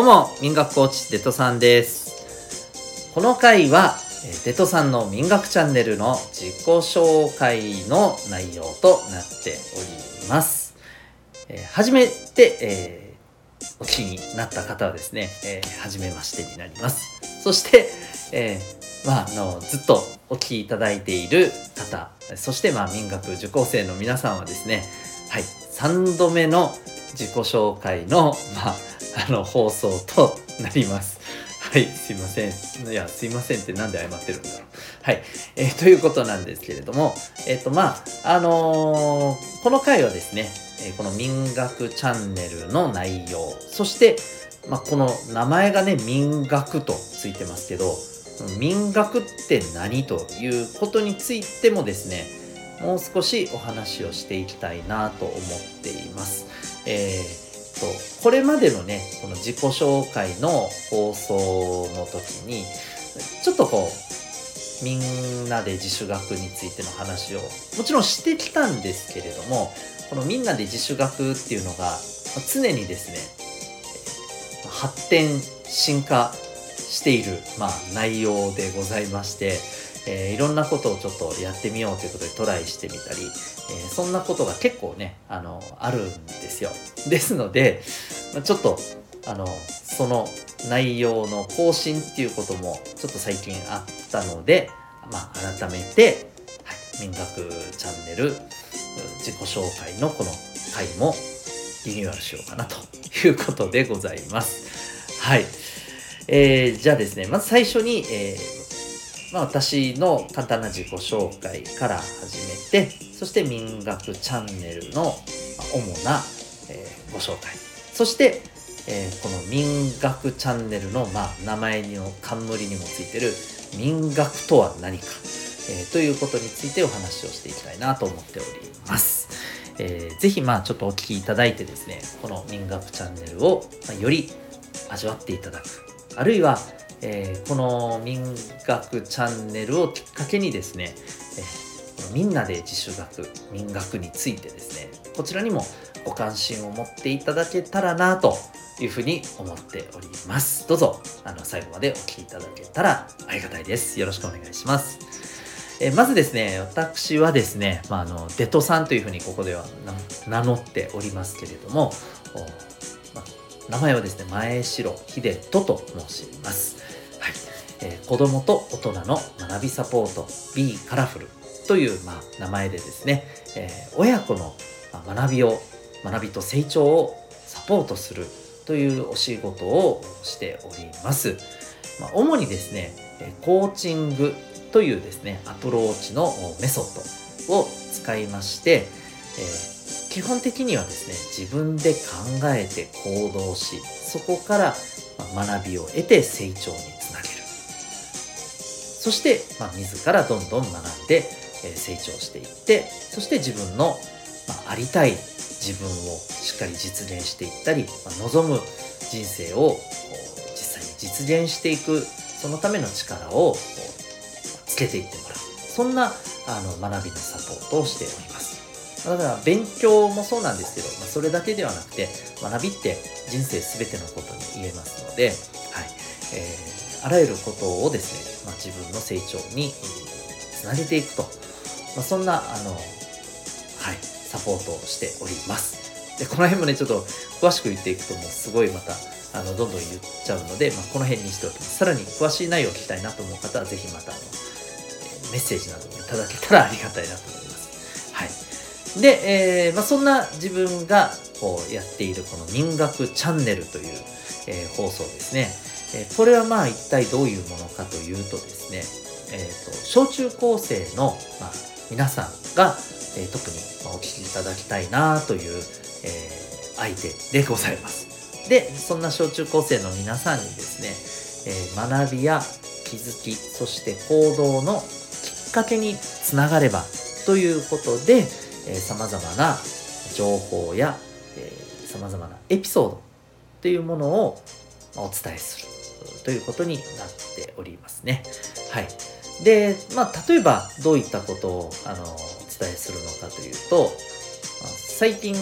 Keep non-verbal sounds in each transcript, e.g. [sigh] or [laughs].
どうも、民学コーチデトさんです。この回は、えーデトさんの民学チャンネルの自己紹介の内容となっております。えー初めて、えーお聞きになった方はですね、えー初めましてになります。そして、えーまあ、あの、ずっとお聞きいただいている方、そして、まあ、民学受講生の皆さんはですね、はい、3度目の自己紹介の、まあ、あの、放送となります。はい、すいません。いや、すいませんってなんで謝ってるんだろう。はい、えーということなんですけれども、えっ、と、まあ、あのーこの回はですね、えこの民学チャンネルの内容、そして、まあ、この名前がね、民学とついてますけど、民学って何ということについてもですね、もう少しお話をしていきたいなと思っています。えーとこれまでのねこの自己紹介の放送の時にちょっとこうみんなで自主学についての話をもちろんしてきたんですけれどもこのみんなで自主学っていうのが常にですね発展進化している、まあ、内容でございまして、えーいろんなことをちょっとやってみようということでトライしてみたり、えーそんなことが結構ねあのあるんですよですのでまちょっとあのその内容の更新っていうこともちょっと最近あったので、まあ、改めて、はい、民学チャンネル自己紹介のこの回もリニューアルしようかなということでございます。はい。えーじゃあですね、まず最初に、えーまあ、私の簡単な自己紹介から始めて、そして民学チャンネルの主な、えーご紹介。そして、えーこの民学チャンネルの、まあ、名前の冠にもついてる民学とは何か、えーということについてお話をしていきたいなと思っております。えーぜひまあちょっとお聞きいただいてですね、この民学チャンネルをまより味わっていただく。あるいは、えーこの民学チャンネルをきっかけにですね、えーみんなで自主学、民学についてですね、こちらにもご関心を持っていただけたらなというふうに思っております。どうぞ、あの、最後までお聞きいただけたらありがたいです。よろしくお願いします。えまずですね、私はですね、まあ、あの、デトさんというふうにここでは名乗っておりますけれども、まあ名前はですね、前城秀人と申します。はい。えー子供と大人の学びサポート B カラフルという、まあ、名前でですね、えー親子のま学びを、学びと成長をサポートするというお仕事をしております。まあ、主にですね、えコーチングというですね、アプローチのメソッドを使いまして、えー基本的にはですね、自分で考えて行動し、そこからまあ学びを得て成長につなげる。そして、まあ、自らどんどん学んで、えー成長していって、そして自分の、まあ、ありたい自分をしっかり実現していったり、まあ望む人生を実際に実現していく、そのための力をつけていってもらう。そんなあの学びのサポートをしております。だから勉強もそうなんですけど、まあ、それだけではなくて学びって人生すべてのことに言えますので、はいえーあらゆることをですね、まあ、自分の成長につなげていくと、まあ、そんなあの、はい、サポートをしております。でこの辺もねちょっと詳しく言っていくともうすごいまたあのどんどん言っちゃうので、まあ、この辺にしておきます。さらに詳しい内容を聞きたいなと思う方はぜひまたあの、メッセージなどもいただけたらありがたいなと思います。で、えーまあ、そんな自分がこうやっているこの民学チャンネルという、えー放送ですね。えーこれはまあ一体どういうものかというとですね、えーと小中高生の、まあ、皆さんが、えー特にお聞きいただきたいなという、えー相手でございます。で、そんな小中高生の皆さんにですね、えー学びや気づき、そして行動のきっかけにつながればということで、えー、様々な情報や、えー、様々なエピソードというものをお伝えするということになっておりますね。はい。で、まあ、例えばどういったことをあのお伝えするのかというと、最近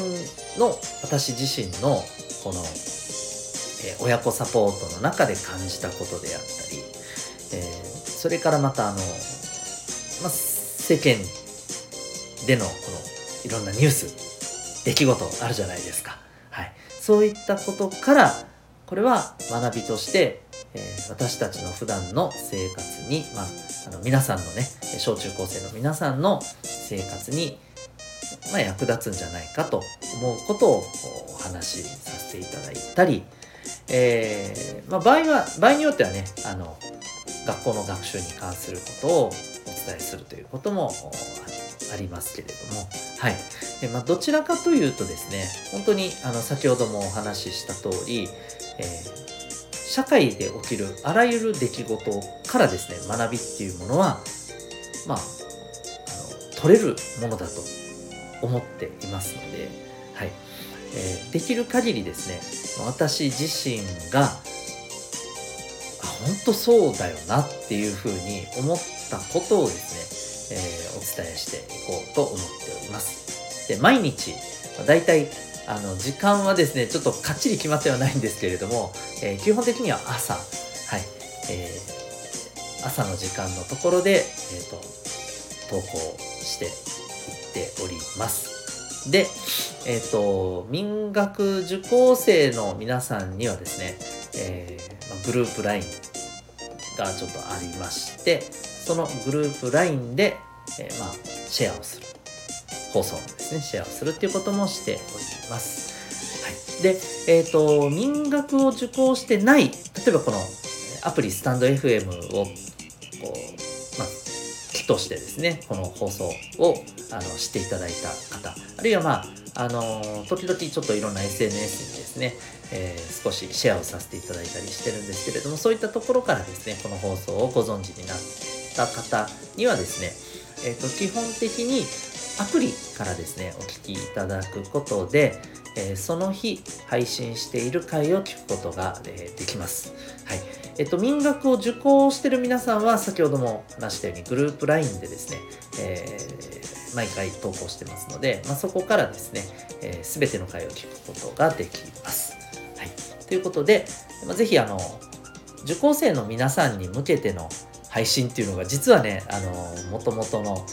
の私自身のこのえ、親子サポートの中で感じたことであったり、えー、それからまたあの、まあ、世間でのこのいろんなニュース出来事あるじゃないですか、はい、そういったことからこれは学びとして、えー、私たちの普段の生活に、まあ、あの皆さんのね小中高生の皆さんの生活に、まあ、役立つんじゃないかと思うことをお話しさせていただいたり、えーまあ、場合は場合によってはねあの学校の学習に関することをお伝えするということもあありますけれども、はい。でまあ、どちらかというとですね本当にあの先ほどもお話しした通り、えー、社会で起きるあらゆる出来事からですね学びっていうものはまああの取れるものだと思っていますので、はい。えー、できる限りですね私自身があ本当そうだよなっていうふうに思ったことをですね、えー、お伝えしていこうと思っております。で毎日だいたいあの時間はですねちょっとかっちり決まってはないんですけれども、えー、基本的には朝、はいえー、朝の時間のところで、えーと、投稿していっております。で、えっ、ー、と民学受講生の皆さんにはですね、えーま、グループ LINE がちょっとありましてそのグループ LINE で、えー、まあシェアをする。放送ですね。シェアをするっていうこともしております。はい、で、えっ、ー、と民学を受講してない例えばこのアプリスタンド FM をこう、まあ、木としてですねこの放送をあのしていただいた方。あるいはまああの時々ちょっといろんな SNS にですね、えー、少しシェアをさせていただいたりしてるんですけれどもそういったところからですねこの放送をご存知になってた方にはですね、えーと、基本的にアプリからですねお聞きいただくことで、えー、その日配信している回を聞くことが、えー、できます。はいえっと、民学を受講してる皆さんは先ほども話したようにグループ LINE でですね、えー、毎回投稿してますので、まあ、そこからですね、えー、全ての回を聞くことができます。はい、ということで、まあ、ぜひあの受講生の皆さんに向けての配信っていうのが実はねあの元々の,、はい、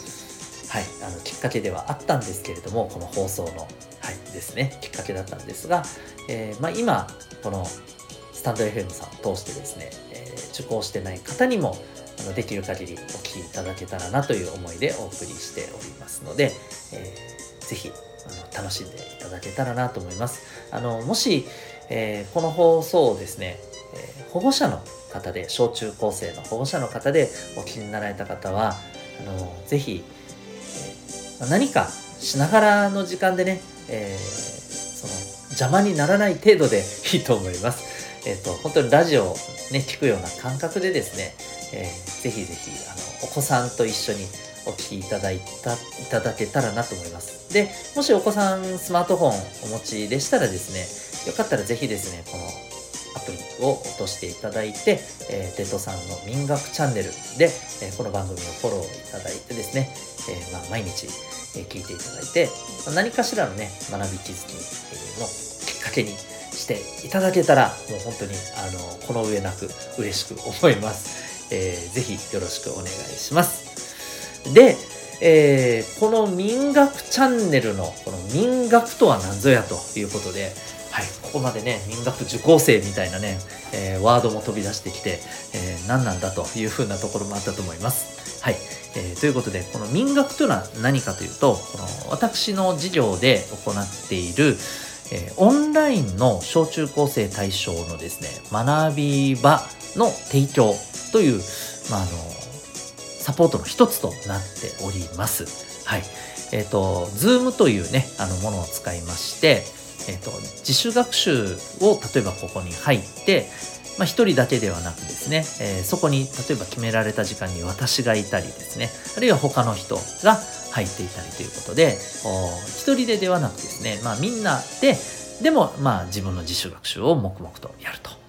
あのきっかけではあったんですけれどもこの放送の、はい、ですねきっかけだったんですが、えーまあ、今このスタンド FM さんを通してですね、えー、受講してない方にもあのできる限りお聞きいただけたらなという思いでお送りしておりますので、えー、ぜひあの楽しんでいただけたらなと思います。あのもし、えー、この放送をですね、えー、保護者の方で小中高生の保護者の方でお聞きになられた方はあのぜひ、えー、何かしながらの時間でね、えー、その邪魔にならない程度でいいと思います。[laughs] えっ、ー、と本当にラジオをね聞くような感覚でですね、えー、ぜひぜひあのお子さんと一緒にお聞きいただいたいただけたらなと思います。で、もしお子さんスマートフォンお持ちでしたらですね、よかったらぜひですね、このアプリを落としていただいて、えー、テトさんの民学チャンネルで、えー、この番組をフォローいただいてですね、えー、まあ、毎日、え聞いていただいて、まあ何かしらのね、学び気づきのきっかけにしていただけたら、もう本当に、あの、この上なく嬉しく思います。えー、ぜひよろしくお願いします。で、えー、この民学チャンネルのこの民学とは何ぞやということで、はい、ここまでね、民学受講生みたいなね、えー、ワードも飛び出してきて、えー、何なんだというふうなところもあったと思います。はい。えー、ということで、この民学というのは何かというと、この私の事業で行っている、え、オンラインの小中高生対象のですね、学び場の提供という、まあ、あの、サポートの一つとなっております。はい。えっ、ー、と、Zoom というね、あのものを使いまして、え、ー、と、自主学習を例えばここに入って、まあ、一人だけではなくですね、えー、そこに例えば決められた時間に私がいたりですね、あるいは他の人が入っていたりということで、一人でではなくですね、まあみんなで、でもまあ自分の自主学習を黙々とやると。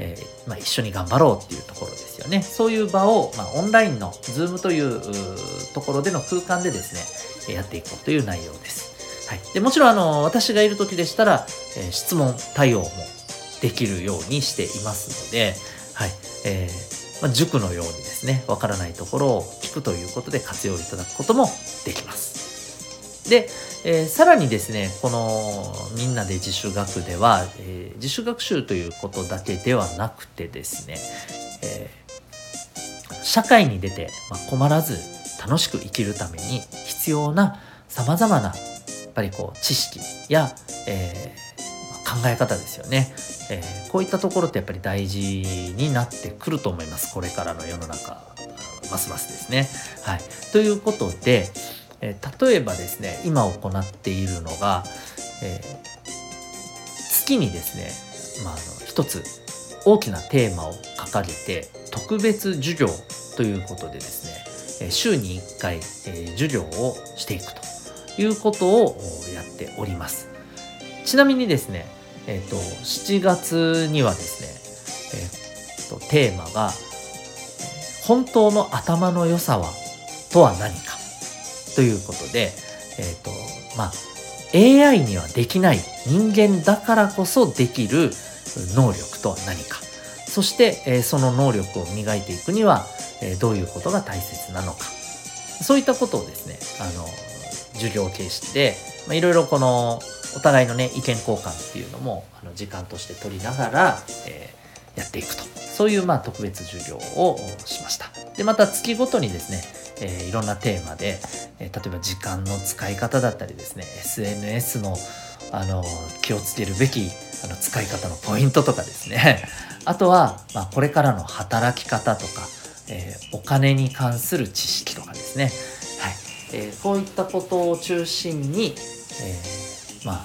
えー、まあ、一緒に頑張ろうっていうところですよね。そういう場を、まあ、オンラインの Zoom というところでの空間でですね、やっていこうという内容です。はい、でもちろんあの私がいる時でしたら、えー、質問対応もできるようにしていますので、はいえーまあ、塾のようにですねわからないところを聞くということで活用いただくこともできます。で、えー、さらにですねこのみんなで自主学では、えー、自主学習ということだけではなくてですね、えー、社会に出て、まあ、困らず楽しく生きるために必要なさまざまなぱりこう知識や、えー、考え方ですよね、えー、こういったところってやっぱり大事になってくると思います。これからの世の中ますますですね。はい、ということで、えー、例えばですね今行っているのが、え月にですね、まあ、あの一つ大きなテーマを掲げて特別授業ということでですね週に1回、え授業をしていくと。いうことをやっております。ちなみにですね、えっ、ー、と、7月にはですね、えっ、ー、と、テーマが、本当の頭の良さは、とは何かということで、えっ、ー、と、まあ、AI にはできない人間だからこそできる能力とは何か。そして、え、その能力を磨いていくには、え、どういうことが大切なのか。そういったことをですね、あの、授業形式で、まあ、いろいろこの、お互いのね、意見交換っていうのも、あの、時間として取りながら、えー、やっていくと。そういう、まあ、特別授業をしました。で、また月ごとにですね、えー、いろんなテーマで、えー、例えば時間の使い方だったりですね SNS のあの気をつけるべきあの使い方のポイントとかですね [laughs] あとは、まあ、これからの働き方とか、えー、お金に関する知識とかですね、えー、こういったことを中心に、えー、まあ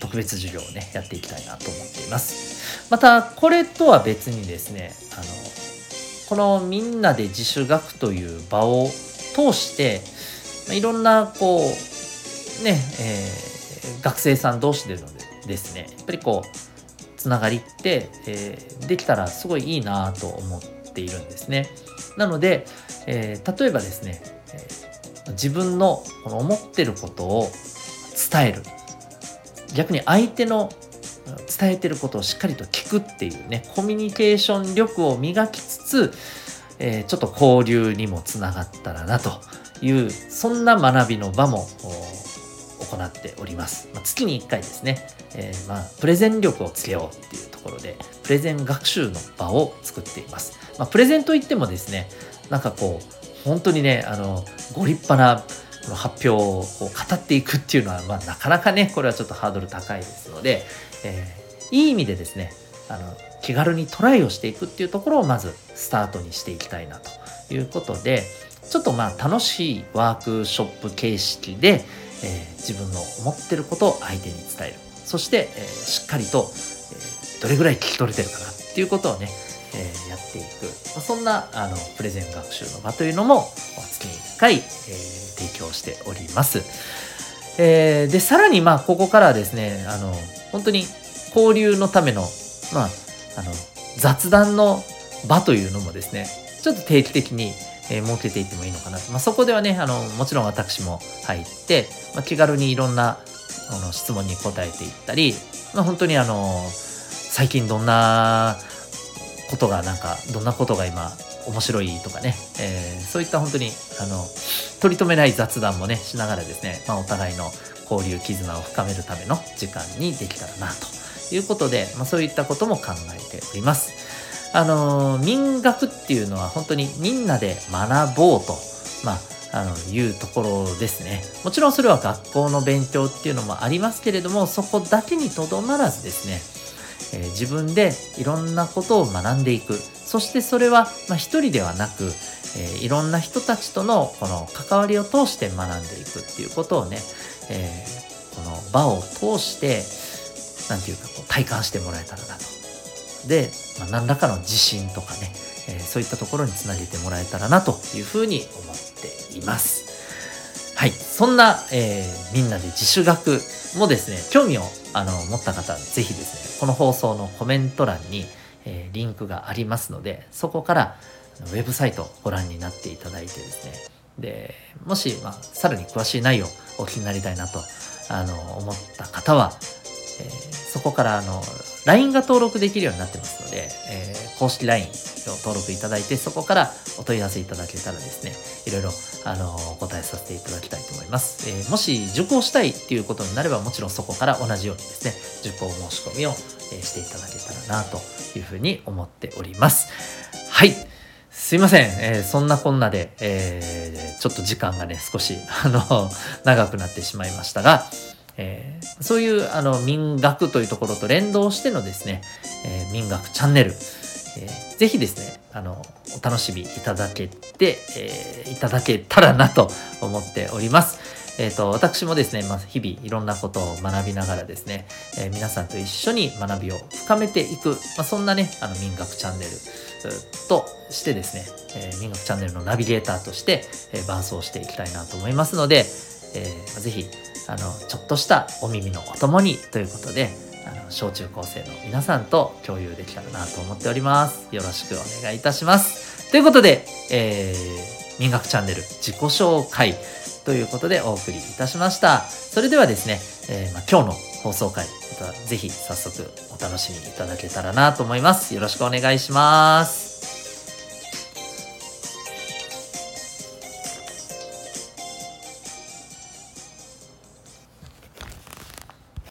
特別授業をねやっていきたいなと思っていますまたこれとは別にですねあのこのみんなで自主学という場を通してまいろんなこうね、えー、学生さん同士でのですねやっぱりこうつながりって、えー、できたらすごいいいなと思っているんですね。なので、えー、例えばですね、えー、自分のこの思ってることを伝える。逆に相手の伝えてることをしっかりと聞くっていうね。コミュニケーション力を磨きつつえー、ちょっと交流にもつながったらなというそんな学びの場も行っております、まあ、月に1回ですね、えー、まあプレゼン力をつけようっていうところでプレゼン学習の場を作っています、まあ、プレゼンといってもですねなんかこう本当にねあのご立派な発表をこう語っていくっていうのは、まあ、なかなかねこれはちょっとハードル高いですので、えー、いい意味でですねあの気軽にトライをしていくっていうところをまずスタートにしていきたいなということでちょっとまあ楽しいワークショップ形式で、えー、自分の思ってることを相手に伝える。そして、えー、しっかりと、え、どれぐらい聞き取れてるかなっていうことをね、えー、やっていく、まあ、そんなあのプレゼン学習の場というのも月に1回、えー、提供しております。えー、でさらにまあここからですねあの本当に交流のためのまああの雑談の場というのもですねちょっと定期的に、えー、設けていってもいいのかなと、まあ、そこではねあのもちろん私も入って、まあ、気軽にいろんなあの質問に答えていったり、まあ、本当にあの最近どんなことがなんかどんなことが今面白いとかね、えー、そういった本当にあの取り留めない雑談もねしながらですね、まあ、お互いの交流絆を深めるための時間にできたらなということで、まあ、そういったことも考えております。あの民学っていうのは本当にみんなで学ぼうと、まあ、あのいうところですね。もちろんそれは学校の勉強っていうのもありますけれども、そこだけにとどまらずですね、えー、自分でいろんなことを学んでいく。そしてそれは、まあ、一人ではなく、えー、いろんな人たちとのこの関わりを通して学んでいくっていうことをね、えー、この場を通して、なんていうかこう体感してもらえたらなとで、まあ、何らかの自信とかね、え、そういったところにつなげてもらえたらなというふうに思っています。はい。そんな、えー、みんなで自主学もですね、興味をあの持った方、ぜひですね、この放送のコメント欄に、えー、リンクがありますので、そこからウェブサイトをご覧になっていただいてですね、で、もし、まあ、さらに詳しい内容をお聞きになりたいなと、あの、思った方は、えー、そこから、あの、LINE が登録できるようになってますので、えー、公式 LINE を登録いただいて、そこからお問い合わせいただけたらですね、いろいろ、あのお答えさせていただきたいと思います。えー、もし受講したいっていうことになれば、もちろんそこから同じようにですね、受講申し込みを、えしていただけたらなというふうに思っております。はい。すいません。えー、そんなこんなで、えー、ちょっと時間がね、少し、あの、長くなってしまいましたが、えー、そういうあの民学というところと連動してのですね、えー、民学チャンネル、えー、ぜひですね、あの、お楽しみいただけて、えー、いただけたらなと思っております。えっ、と、私もですね、まあ、日々いろんなことを学びながらですね、え、皆さんと一緒に学びを深めていく、まあ、そんなね、あの、民学チャンネルとしてですね、えー、民学チャンネルのナビゲーターとして、え、伴走していきたいなと思いますので、えー、ぜひ、あの、ちょっとしたお耳のお供にということで、あの、小中高生の皆さんと共有できたらなと思っております。よろしくお願いいたします。ということで、えー、民学チャンネル自己紹介ということでお送りいたしました。それではですね、えー、ま、今日の放送回、またぜひ早速お楽しみいただけたらなと思います。よろしくお願いします。